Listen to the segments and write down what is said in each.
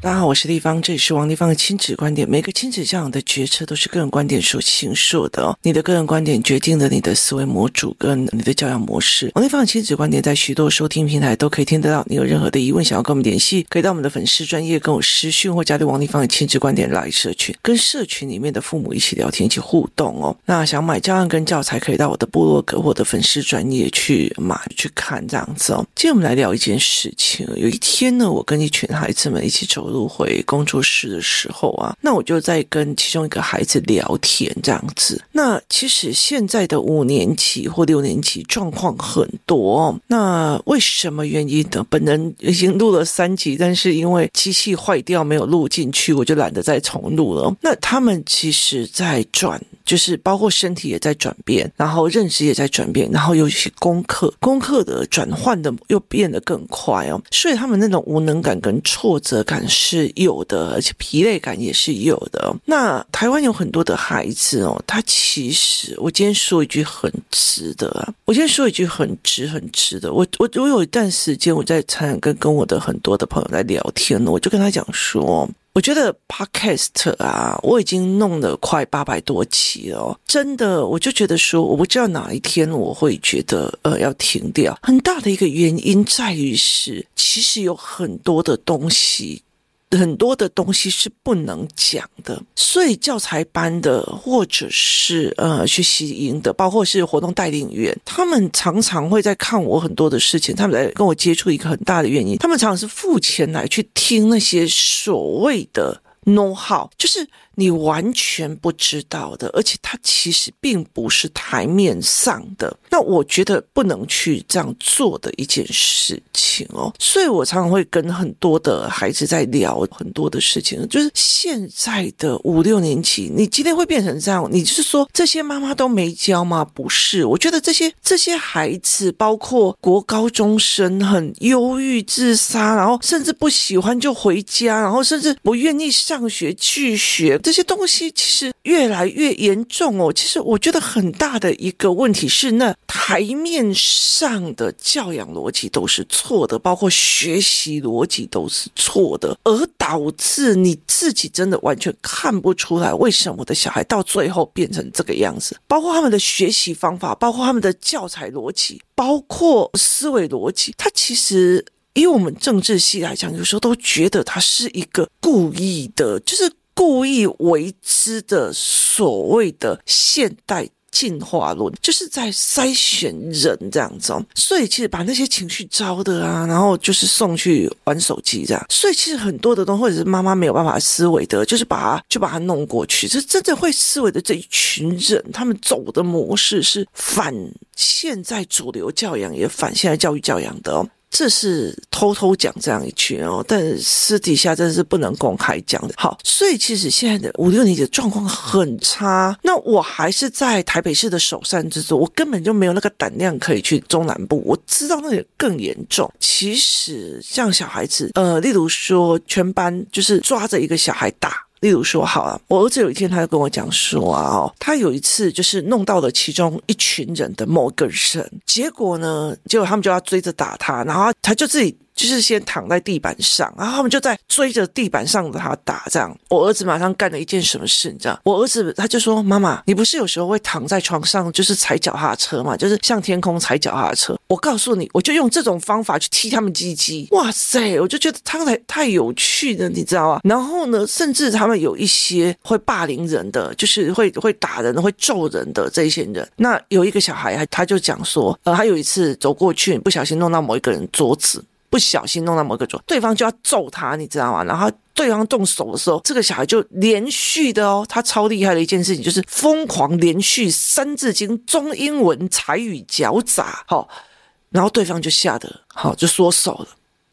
大家好，我是丽芳，这里是王丽芳的亲子观点。每个亲子教养的决策都是个人观点所形塑的哦。你的个人观点决定了你的思维模组跟你的教养模式。王丽芳的亲子观点在许多收听平台都可以听得到。你有任何的疑问想要跟我们联系，可以到我们的粉丝专业跟我私讯，或加入王丽芳的亲子观点来社群，跟社群里面的父母一起聊天，一起互动哦。那想买教案跟教材，可以到我的部落格或者粉丝专业去买去看这样子哦。今天我们来聊一件事情。有一天呢，我跟一群孩子们一起走。入回工作室的时候啊，那我就在跟其中一个孩子聊天，这样子。那其实现在的五年级或六年级状况很多，那为什么原因呢？本人已经录了三集，但是因为机器坏掉没有录进去，我就懒得再重录了。那他们其实在转。就是包括身体也在转变，然后认知也在转变，然后尤其是功课，功课的转换的又变得更快哦，所以他们那种无能感跟挫折感是有的，而且疲累感也是有的。那台湾有很多的孩子哦，他其实我今天说一句很值得啊，我今天说一句很值很值得，我我我有一段时间我在参跟跟我的很多的朋友在聊天呢，我就跟他讲说。我觉得 Podcast 啊，我已经弄了快八百多期了，真的，我就觉得说，我不知道哪一天我会觉得呃要停掉。很大的一个原因在于是，其实有很多的东西。很多的东西是不能讲的，所以教材班的或者是呃学习营的，包括是活动带领员，他们常常会在看我很多的事情，他们来跟我接触一个很大的原因，他们常常是付钱来去听那些所谓的 know how，就是。你完全不知道的，而且它其实并不是台面上的。那我觉得不能去这样做的一件事情哦。所以我常常会跟很多的孩子在聊很多的事情，就是现在的五六年级，你今天会变成这样，你就是说这些妈妈都没教吗？不是，我觉得这些这些孩子，包括国高中生，很忧郁、自杀，然后甚至不喜欢就回家，然后甚至不愿意上学去学。这些东西其实越来越严重哦。其实我觉得很大的一个问题是，那台面上的教养逻辑都是错的，包括学习逻辑都是错的，而导致你自己真的完全看不出来为什么我的小孩到最后变成这个样子。包括他们的学习方法，包括他们的教材逻辑，包括思维逻辑，他其实以我们政治系来讲，有时候都觉得他是一个故意的，就是。故意为之的所谓的现代进化论，就是在筛选人这样子。所以其实把那些情绪糟的啊，然后就是送去玩手机这样。所以其实很多的东西，或者是妈妈没有办法思维的，就是把它就把它弄过去。这真正会思维的这一群人，他们走的模式是反现在主流教养，也反现在教育教养的哦。这是偷偷讲这样一句哦，但私底下真的是不能公开讲的。好，所以其实现在的五六年级的状况很差。那我还是在台北市的首善之作，我根本就没有那个胆量可以去中南部。我知道那里更严重。其实像小孩子，呃，例如说全班就是抓着一个小孩打。例如说，好了，我儿子有一天他就跟我讲说啊，哦，他有一次就是弄到了其中一群人的某个人，结果呢，结果他们就要追着打他，然后他就自己。就是先躺在地板上，然后他们就在追着地板上的他打，这样。我儿子马上干了一件什么事，你知道？我儿子他就说：“妈妈，你不是有时候会躺在床上，就是踩脚踏车嘛，就是向天空踩脚踏车。我告诉你，我就用这种方法去踢他们鸡鸡。哇塞，我就觉得他太太有趣了，你知道吗？然后呢，甚至他们有一些会霸凌人的，就是会会打人、会揍人的这些人。那有一个小孩，他就讲说，呃，他有一次走过去，不小心弄到某一个人桌子。”不小心弄到某个桌，对方就要揍他，你知道吗？然后对方动手的时候，这个小孩就连续的哦，他超厉害的一件事情就是疯狂连续三字经、中英文、才语夹杂，好，然后对方就吓得好就缩手了，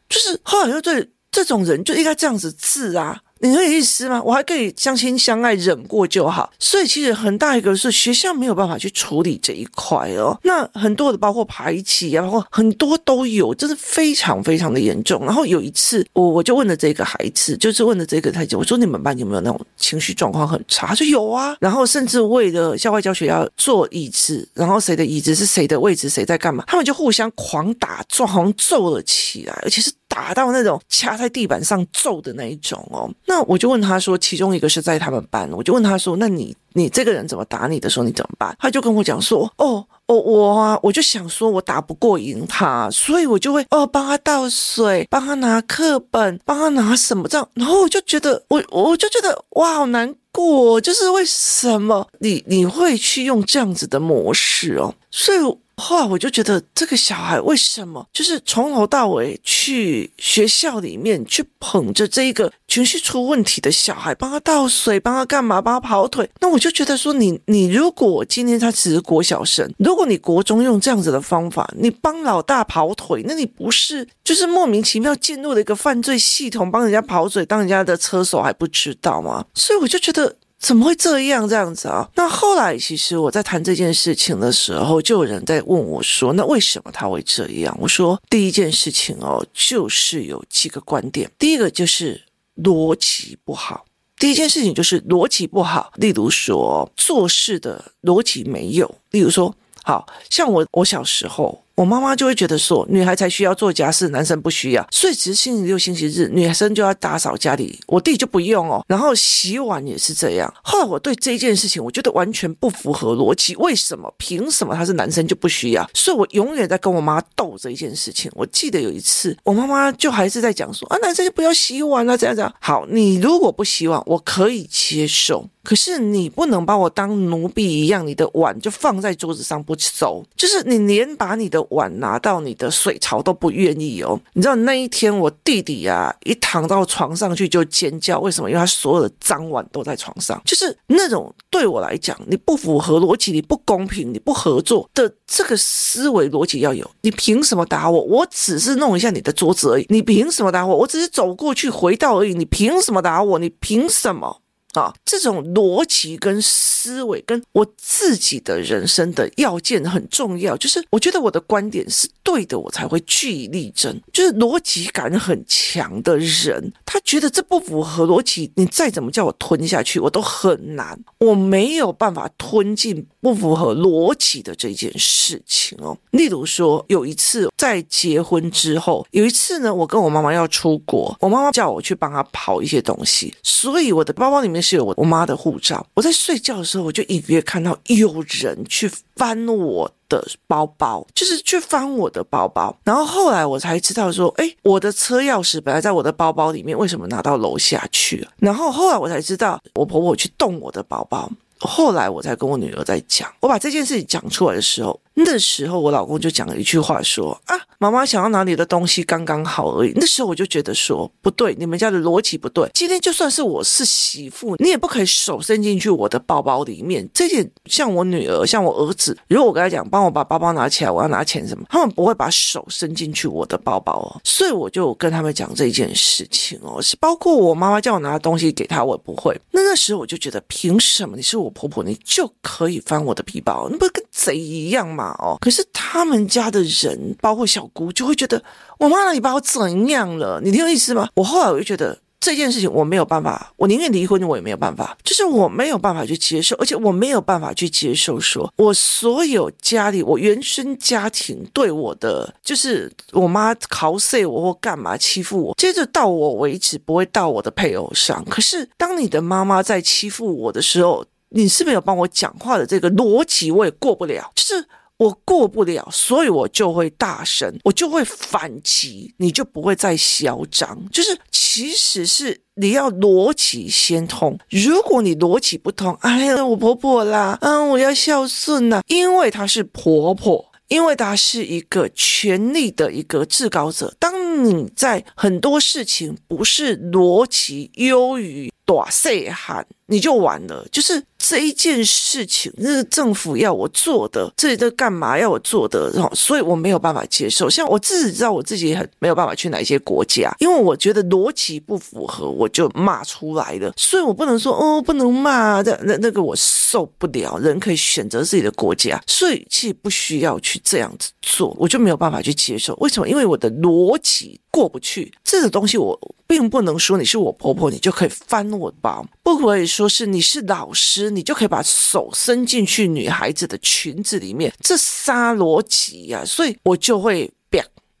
就是后来就对这种人就应该这样子治啊。你有意思吗？我还可以相亲相爱，忍过就好。所以其实很大一个是学校没有办法去处理这一块哦。那很多的包括排挤啊，包括很多都有，真是非常非常的严重。然后有一次，我我就问了这个孩子，就是问了这个太监，我说你们班有没有那种情绪状况很差？他说有啊。然后甚至为了校外教学要坐椅子，然后谁的椅子是谁的位置，谁在干嘛，他们就互相狂打撞，好像揍了起来，而且是。打到那种掐在地板上揍的那一种哦。那我就问他说，其中一个是在他们班，我就问他说，那你你这个人怎么打你的时候你怎么办？他就跟我讲说，哦。哦，我啊，我就想说，我打不过赢他，所以我就会哦，帮他倒水，帮他拿课本，帮他拿什么这样，然后我就觉得，我我就觉得哇，好难过，就是为什么你你会去用这样子的模式哦，所以。后来我就觉得这个小孩为什么就是从头到尾去学校里面去捧着这一个情绪出问题的小孩，帮他倒水，帮他干嘛，帮他跑腿？那我就觉得说你，你如果今天他只是国小生，如果你国中用这样子的方法，你帮老大跑腿，那你不是就是莫名其妙进入了一个犯罪系统，帮人家跑嘴，当人家的车手还不知道吗？所以我就觉得。怎么会这样这样子啊？那后来其实我在谈这件事情的时候，就有人在问我说：“那为什么他会这样？”我说：“第一件事情哦，就是有几个观点。第一个就是逻辑不好。第一件事情就是逻辑不好。例如说做事的逻辑没有。例如说，好像我我小时候。”我妈妈就会觉得说，女孩才需要做家事，男生不需要。所以只是星期六、星期日，女生就要打扫家里，我弟就不用哦。然后洗碗也是这样。后来我对这件事情，我觉得完全不符合逻辑。为什么？凭什么他是男生就不需要？所以我永远在跟我妈斗这一件事情。我记得有一次，我妈妈就还是在讲说啊，男生就不要洗碗啊，这样这样。好，你如果不洗碗，我可以接受。可是你不能把我当奴婢一样，你的碗就放在桌子上不收，就是你连把你的碗拿到你的水槽都不愿意哦。你知道那一天我弟弟啊，一躺到床上去就尖叫，为什么？因为他所有的脏碗都在床上，就是那种对我来讲，你不符合逻辑，你不公平，你不合作的这个思维逻辑要有。你凭什么打我？我只是弄一下你的桌子而已。你凭什么打我？我只是走过去回到而已。你凭什么打我？你凭什么？啊，这种逻辑跟思维跟我自己的人生的要件很重要，就是我觉得我的观点是对的，我才会据以力争。就是逻辑感很强的人，他觉得这不符合逻辑，你再怎么叫我吞下去，我都很难，我没有办法吞进不符合逻辑的这件事情哦。例如说，有一次在结婚之后，有一次呢，我跟我妈妈要出国，我妈妈叫我去帮她跑一些东西，所以我的包包里面。是我我妈的护照。我在睡觉的时候，我就隐约看到有人去翻我的包包，就是去翻我的包包。然后后来我才知道说，哎，我的车钥匙本来在我的包包里面，为什么拿到楼下去了？然后后来我才知道，我婆婆去动我的包包。后来我才跟我女儿在讲，我把这件事情讲出来的时候。那时候我老公就讲了一句话说啊，妈妈想要拿你的东西刚刚好而已。那时候我就觉得说不对，你们家的逻辑不对。今天就算是我是媳妇，你也不可以手伸进去我的包包里面。这点像我女儿，像我儿子，如果我跟他讲，帮我把包包拿起来，我要拿钱什么，他们不会把手伸进去我的包包哦。所以我就跟他们讲这件事情哦，是包括我妈妈叫我拿东西给她，我也不会。那那时候我就觉得，凭什么你是我婆婆，你就可以翻我的皮包？你不是跟贼一样吗？哦，可是他们家的人，包括小姑，就会觉得我妈，你把我怎样了？你听我意思吗？我后来我就觉得这件事情我没有办法，我宁愿离婚，我也没有办法，就是我没有办法去接受，而且我没有办法去接受，说我所有家里我原生家庭对我的，就是我妈考碎我或干嘛欺负我，接着到我为止不会到我的配偶上。可是当你的妈妈在欺负我的时候，你是没有帮我讲话的这个逻辑，我也过不了，就是。我过不了，所以我就会大声，我就会反击，你就不会再嚣张。就是其实是你要逻辑先通，如果你逻辑不通，哎呀，我婆婆啦，嗯，我要孝顺呐，因为她是婆婆，因为她是一个权力的一个至高者。当你在很多事情不是逻辑优于大细汉，你就完了，就是。这一件事情，那是政府要我做的，这都干嘛要我做的？然后，所以我没有办法接受。像我自己知道，我自己很没有办法去哪一些国家，因为我觉得逻辑不符合，我就骂出来了。所以我不能说哦，不能骂，那那那个我受不了。人可以选择自己的国家，所以其实不需要去这样子做，我就没有办法去接受。为什么？因为我的逻辑过不去。这个东西我并不能说你是我婆婆，你就可以翻我包，不可以说是你是老师。你就可以把手伸进去女孩子的裙子里面，这杀逻辑呀！所以我就会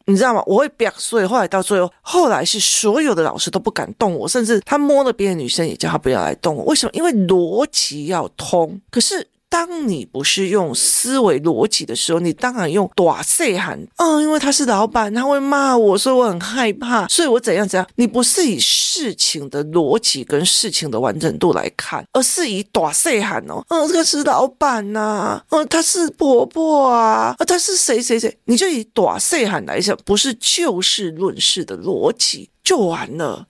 你知道吗？我会表，所以后来到最后，后来是所有的老师都不敢动我，甚至他摸了别的女生也叫他不要来动我。为什么？因为逻辑要通。可是。当你不是用思维逻辑的时候，你当然用大细汉。嗯，因为他是老板，他会骂我，所以我很害怕，所以我怎样怎样。你不是以事情的逻辑跟事情的完整度来看，而是以大细汉哦。嗯，这个是老板呐、啊，嗯，他是婆婆啊，啊，他是谁谁谁，你就以大细汉来讲，不是就事论事的逻辑就完了。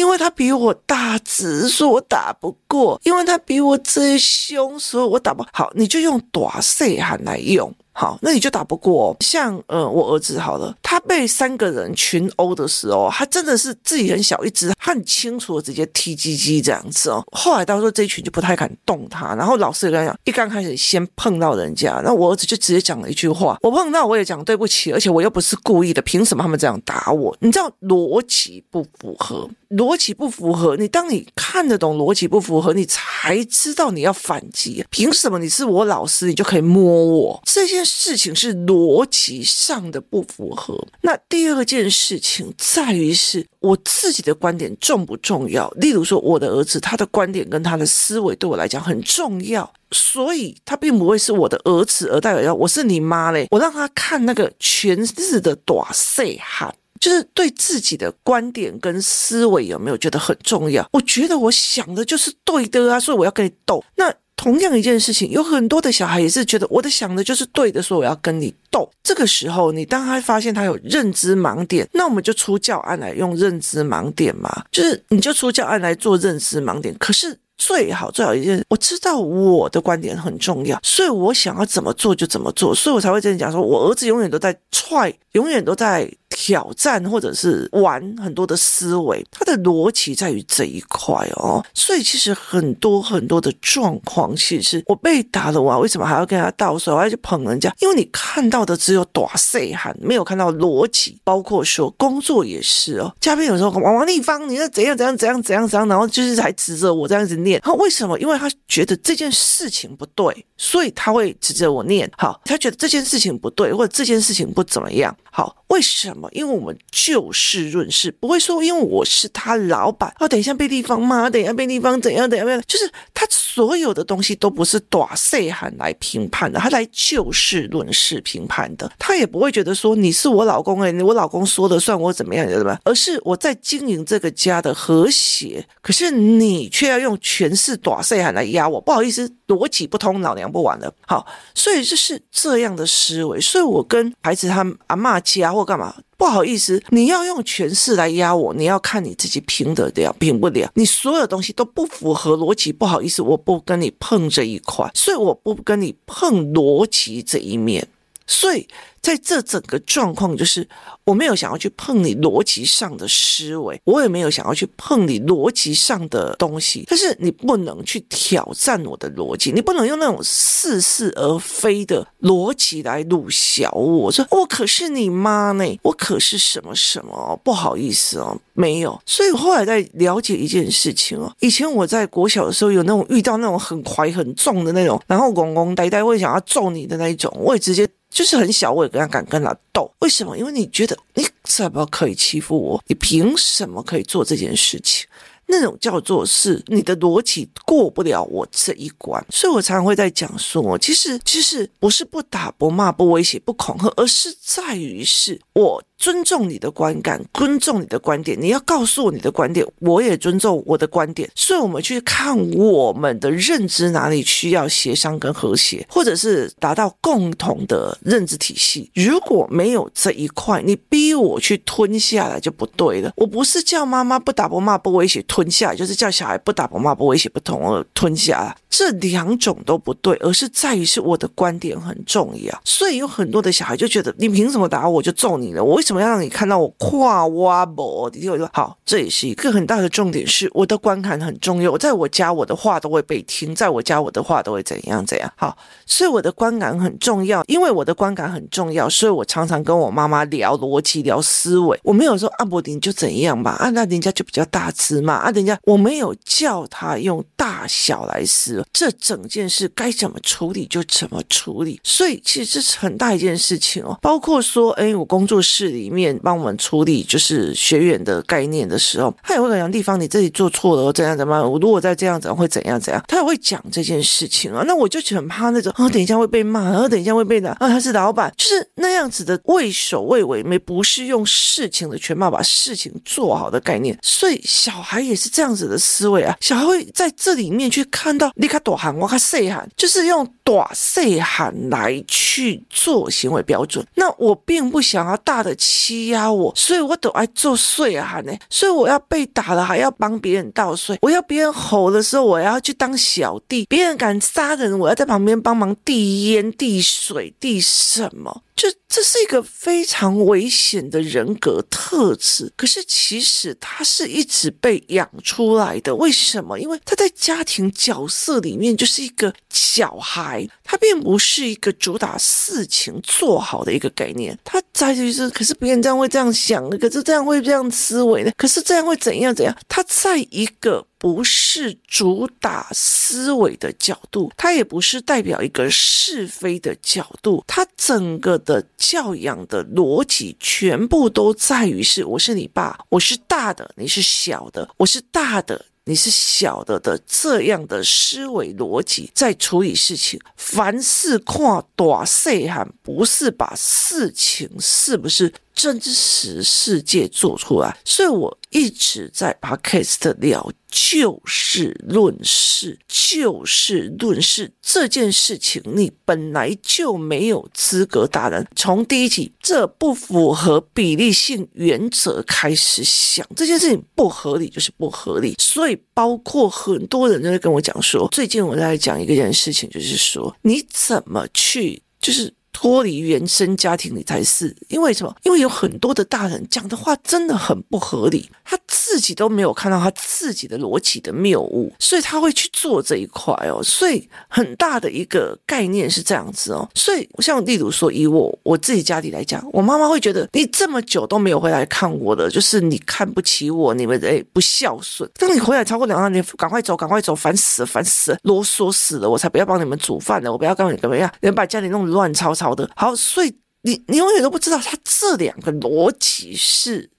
因为他比我大只，所以我打不过；因为他比我最凶，所以我打不好。你就用短碎喊来用。好，那你就打不过。像呃，我儿子好了，他被三个人群殴的时候，他真的是自己很小一只，他很清楚的直接踢鸡鸡这样子哦。后来到时候这一群就不太敢动他，然后老师也跟他讲，一刚开始先碰到人家，那我儿子就直接讲了一句话：我碰到我也讲对不起，而且我又不是故意的，凭什么他们这样打我？你知道逻辑不符合，逻辑不符合。你当你看得懂逻辑不符合，你才知道你要反击。凭什么你是我老师，你就可以摸我这些？事情是逻辑上的不符合。那第二件事情在于是我自己的观点重不重要？例如说，我的儿子他的观点跟他的思维对我来讲很重要，所以他并不会是我的儿子而代表要我是你妈嘞。我让他看那个全日的大细汉，就是对自己的观点跟思维有没有觉得很重要？我觉得我想的就是对的啊，所以我要跟你斗。那。同样一件事情，有很多的小孩也是觉得我的想的就是对的，所以我要跟你斗。这个时候，你当他发现他有认知盲点，那我们就出教案来用认知盲点嘛，就是你就出教案来做认知盲点。可是最好最好一件事，我知道我的观点很重要，所以我想要怎么做就怎么做，所以我才会这样讲，说我儿子永远都在踹，永远都在。挑战或者是玩很多的思维，他的逻辑在于这一块哦，所以其实很多很多的状况，其实我被打了，我为什么还要跟他倒手，还要去捧人家？因为你看到的只有打碎喊，没有看到逻辑。包括说工作也是哦，嘉宾有时候王王立芳，你要怎样怎样怎样怎样怎样，然后就是还指着我这样子念，他为什么？因为他觉得这件事情不对，所以他会指着我念。好，他觉得这件事情不对，或者这件事情不怎么样。好，为什么？因为我们就事论事，不会说因为我是他老板，哦，等一下被地方骂，等一下被地方怎样怎样怎样，就是他所有的东西都不是大细汉来评判的，他来就事论事评判的，他也不会觉得说你是我老公哎，我老公说了算，我怎么样怎么样，而是我在经营这个家的和谐，可是你却要用权势大细汉来压我，不好意思，逻辑不通，老娘不玩了。好，所以就是这样的思维，所以我跟孩子他阿嬷家或干嘛。不好意思，你要用权势来压我，你要看你自己平得了，平不了。你所有东西都不符合逻辑，不好意思，我不跟你碰这一块，所以我不跟你碰逻辑这一面，所以。在这整个状况，就是我没有想要去碰你逻辑上的思维，我也没有想要去碰你逻辑上的东西。但是你不能去挑战我的逻辑，你不能用那种似是而非的逻辑来辱小我。说我可是你妈呢，我可是什么什么？不好意思哦，没有。所以后来在了解一件事情哦，以前我在国小的时候有那种遇到那种很怀很重的那种，然后公公呆呆会想要揍你的那一种，我也直接。就是很小，我也跟他敢跟他斗。为什么？因为你觉得你怎么可以欺负我？你凭什么可以做这件事情？那种叫做是你的逻辑过不了我这一关。所以我常常会在讲说，其实其实不是不打不骂不威胁不恐吓，而是在于是我。尊重你的观感，尊重你的观点，你要告诉我你的观点，我也尊重我的观点。所以，我们去看我们的认知哪里需要协商跟和谐，或者是达到共同的认知体系。如果没有这一块，你逼我去吞下来就不对了。我不是叫妈妈不打不骂不威胁吞下来，就是叫小孩不打不骂不威胁不同而吞下来。这两种都不对，而是在于是我的观点很重要。所以有很多的小孩就觉得，你凭什么打我，我就揍你了？我为什么要让你看到我跨挖博？你听我说，好，这也是一个很大的重点，是我的观感很重要。在我家，我的话都会被听；在我家，我的话都会怎样怎样。好，所以我的观感很重要，因为我的观感很重要，所以我常常跟我妈妈聊逻辑、聊思维。我没有说阿伯丁就怎样吧，啊，那人家就比较大只嘛，啊，人家我没有叫他用大小来思这整件事该怎么处理就怎么处理。所以其实这是很大一件事情哦，包括说，哎，我工作室里面帮我们处理就是学员的概念的时候，他也会讲地方你自己做错了，怎样怎么样，我如果再这样子会怎样怎样，他也会讲这件事情啊。那我就很怕那种啊，等一下会被骂，然后等一下会被打啊，他是老板，就是那样子的畏首畏尾，没不是用事情的全貌把事情做好的概念。所以小孩也是这样子的思维啊，小孩会在这里面去看到你卡多喊我卡细喊，就是用短细喊来去做行为标准。那我并不想要大的欺压我，所以我都爱做碎喊呢。所以我要被打了还要帮别人倒水，我要别人吼的时候我要去当小弟，别人敢杀人我要在旁边帮忙递烟递水递什么。就这是一个非常危险的人格特质，可是其实他是一直被养出来的。为什么？因为他在家庭角色里面就是一个小孩，他并不是一个主打事情做好的一个概念。他在就是，可是别人这样会这样想，可是这样会这样思维的，可是这样会怎样怎样？他在一个。不是主打思维的角度，它也不是代表一个是非的角度，它整个的教养的逻辑全部都在于是：我是你爸，我是大的，你是小的，我是大的，你是小的的这样的思维逻辑在处理事情。凡事看大细汉，不是把事情是不是真实世界做出来，所以我一直在 podcast 聊。就事论事，就事论事这件事情，你本来就没有资格打人。从第一集，这不符合比例性原则开始想，这件事情不合理就是不合理。所以，包括很多人都在跟我讲说，最近我在讲一个件事情，就是说你怎么去，就是。脱离原生家庭里才是，因为什么？因为有很多的大人讲的话真的很不合理，他自己都没有看到他自己的逻辑的谬误，所以他会去做这一块哦。所以很大的一个概念是这样子哦。所以像例如说，以我我自己家里来讲，我妈妈会觉得你这么久都没有回来看我的，就是你看不起我，你们诶不孝顺。当你回来超过两三年，赶快走，赶快走，烦死了，烦死了，啰嗦死了，我才不要帮你们煮饭呢，我不要跟你怎么样，你们把家里弄得乱糟糟。好的，好，所以你你永远都不知道他这两个逻辑是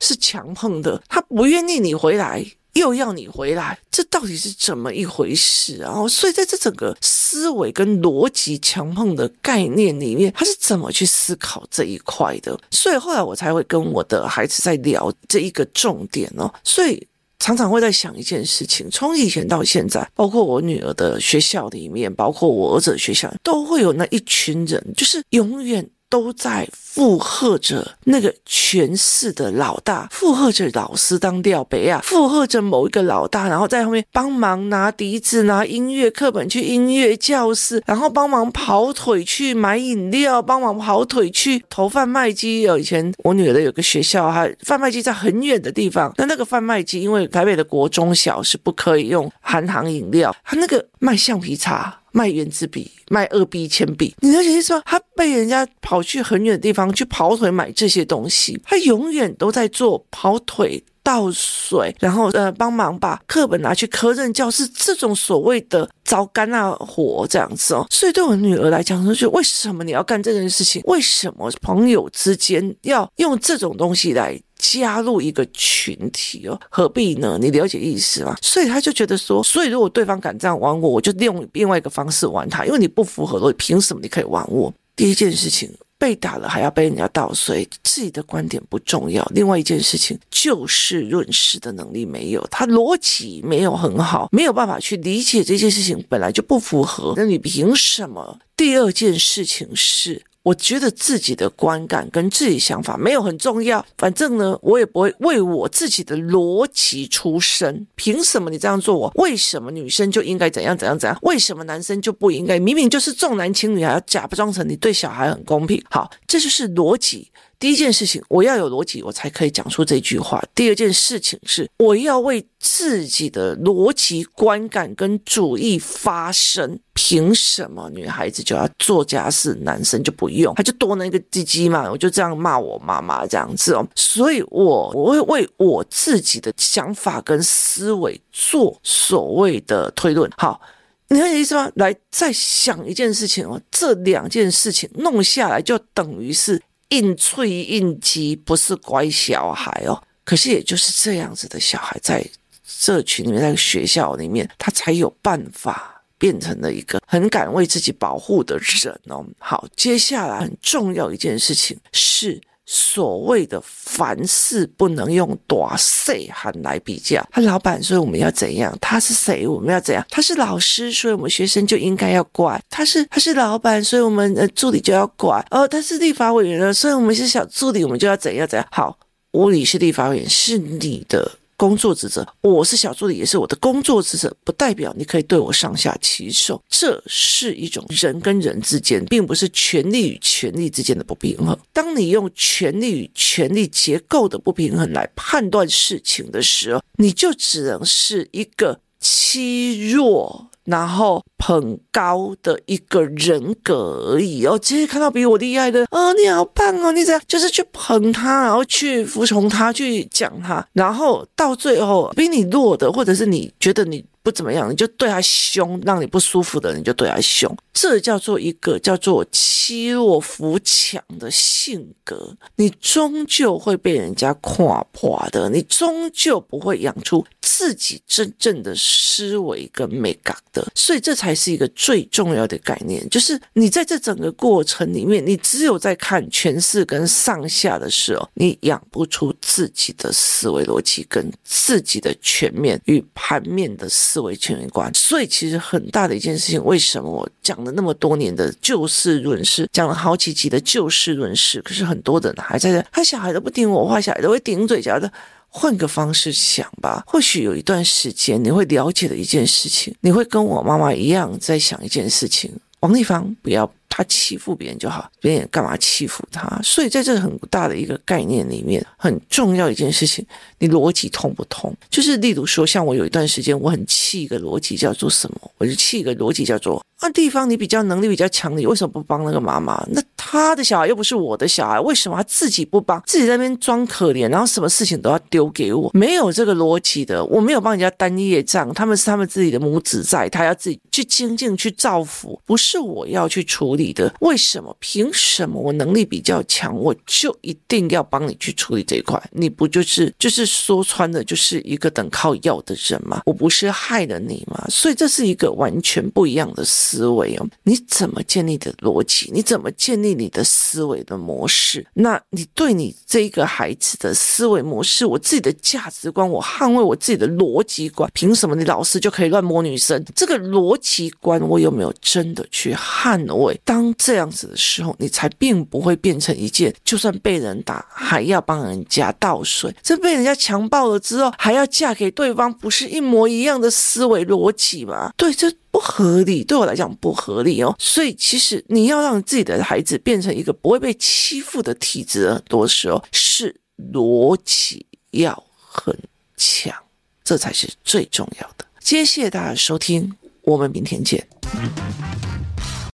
是强横的，他不愿意你回来，又要你回来，这到底是怎么一回事啊？然后，所以在这整个思维跟逻辑强横的概念里面，他是怎么去思考这一块的？所以后来我才会跟我的孩子在聊这一个重点哦，所以。常常会在想一件事情，从以前到现在，包括我女儿的学校里面，包括我儿子的学校，都会有那一群人，就是永远。都在附和着那个权势的老大，附和着老师当吊杯啊，附和着某一个老大，然后在后面帮忙拿笛子、拿音乐课本去音乐教室，然后帮忙跑腿去买饮料，帮忙跑腿去投贩卖机。有以前我女儿的有个学校，哈，贩卖机在很远的地方，那那个贩卖机因为台北的国中小是不可以用含糖饮料，他那个卖橡皮擦。卖圆珠笔，卖二 B 铅笔，你了解意思吗？他被人家跑去很远的地方去跑腿买这些东西，他永远都在做跑腿倒水，然后呃帮忙把课本拿去科任教室这种所谓的糟干啊活这样子哦。所以对我女儿来讲，就是为什么你要干这件事情？为什么朋友之间要用这种东西来？加入一个群体哦，何必呢？你了解意思吗？所以他就觉得说，所以如果对方敢这样玩我，我就利用另外一个方式玩他，因为你不符合逻辑，凭什么你可以玩我？第一件事情，被打了还要被人家倒水，自己的观点不重要。另外一件事情，就事论事的能力没有，他逻辑没有很好，没有办法去理解这件事情本来就不符合，那你凭什么？第二件事情是。我觉得自己的观感跟自己想法没有很重要，反正呢，我也不会为我自己的逻辑出声。凭什么你这样做我？为什么女生就应该怎样怎样怎样？为什么男生就不应该？明明就是重男轻女，还要假装成你对小孩很公平。好，这就是逻辑。第一件事情，我要有逻辑，我才可以讲出这句话。第二件事情是，我要为自己的逻辑观感跟主义发声。凭什么女孩子就要做家事，男生就不用？他就多了一个鸡鸡嘛，我就这样骂我妈妈这样子哦。所以我我会为我自己的想法跟思维做所谓的推论。好。你有意思吗？来，再想一件事情哦，这两件事情弄下来，就等于是硬脆硬激，不是乖小孩哦。可是也就是这样子的小孩，在社群里面，在学校里面，他才有办法变成了一个很敢为自己保护的人哦。好，接下来很重要一件事情是。所谓的凡事不能用大细喊来比较，他老板，说我们要怎样？他是谁？我们要怎样？他是老师，所以我们学生就应该要乖。他是他是老板，所以我们呃助理就要乖。哦，他是立法委员了，所以我们是小助理，我们就要怎样怎样？好，无理是立法委员，是你的。工作职责，我是小助理，也是我的工作职责，不代表你可以对我上下其手。这是一种人跟人之间，并不是权力与权力之间的不平衡。当你用权力与权力结构的不平衡来判断事情的时候，你就只能是一个欺弱。然后很高的一个人格而已哦，其实看到比我厉害的，哦，你好棒哦，你怎样就是去捧他，然后去服从他，去讲他，然后到最后比你弱的，或者是你觉得你。不怎么样，你就对他凶，让你不舒服的人就对他凶，这叫做一个叫做欺弱扶强的性格，你终究会被人家跨破的，你终究不会养出自己真正的思维跟美感的，所以这才是一个最重要的概念，就是你在这整个过程里面，你只有在看权势跟上下的时候，你养不出自己的思维逻辑跟自己的全面与盘面的思。思维权威观，所以其实很大的一件事情，为什么我讲了那么多年的就事论事，讲了好几集的就事论事，可是很多的人还在这，他小孩都不听我话，小孩都会顶嘴，小孩的换个方式想吧，或许有一段时间你会了解的一件事情，你会跟我妈妈一样在想一件事情，王丽芳不要。他欺负别人就好，别人干嘛欺负他？所以在这个很大的一个概念里面，很重要一件事情，你逻辑通不通？就是例如说，像我有一段时间，我很气一个逻辑叫做什么？我就气一个逻辑叫做。那地方你比较能力比较强，你为什么不帮那个妈妈？那他的小孩又不是我的小孩，为什么他自己不帮？自己在那边装可怜，然后什么事情都要丢给我？没有这个逻辑的，我没有帮人家担业账，他们是他们自己的母子债，他要自己去精进去造福，不是我要去处理的。为什么？凭什么？我能力比较强，我就一定要帮你去处理这一块？你不就是就是说穿了，就是一个等靠要的人吗？我不是害了你吗？所以这是一个完全不一样的。思维哦，你怎么建立的逻辑？你怎么建立你的思维的模式？那你对你这个孩子的思维模式，我自己的价值观，我捍卫我自己的逻辑观，凭什么你老师就可以乱摸女生？这个逻辑观我有没有真的去捍卫？当这样子的时候，你才并不会变成一件就算被人打还要帮人家倒水，这被人家强暴了之后还要嫁给对方，不是一模一样的思维逻辑吗？对，这。不合理，对我来讲不合理哦。所以其实你要让自己的孩子变成一个不会被欺负的体质，很多时候是逻辑要很强，这才是最重要的。谢谢大家收听，我们明天见。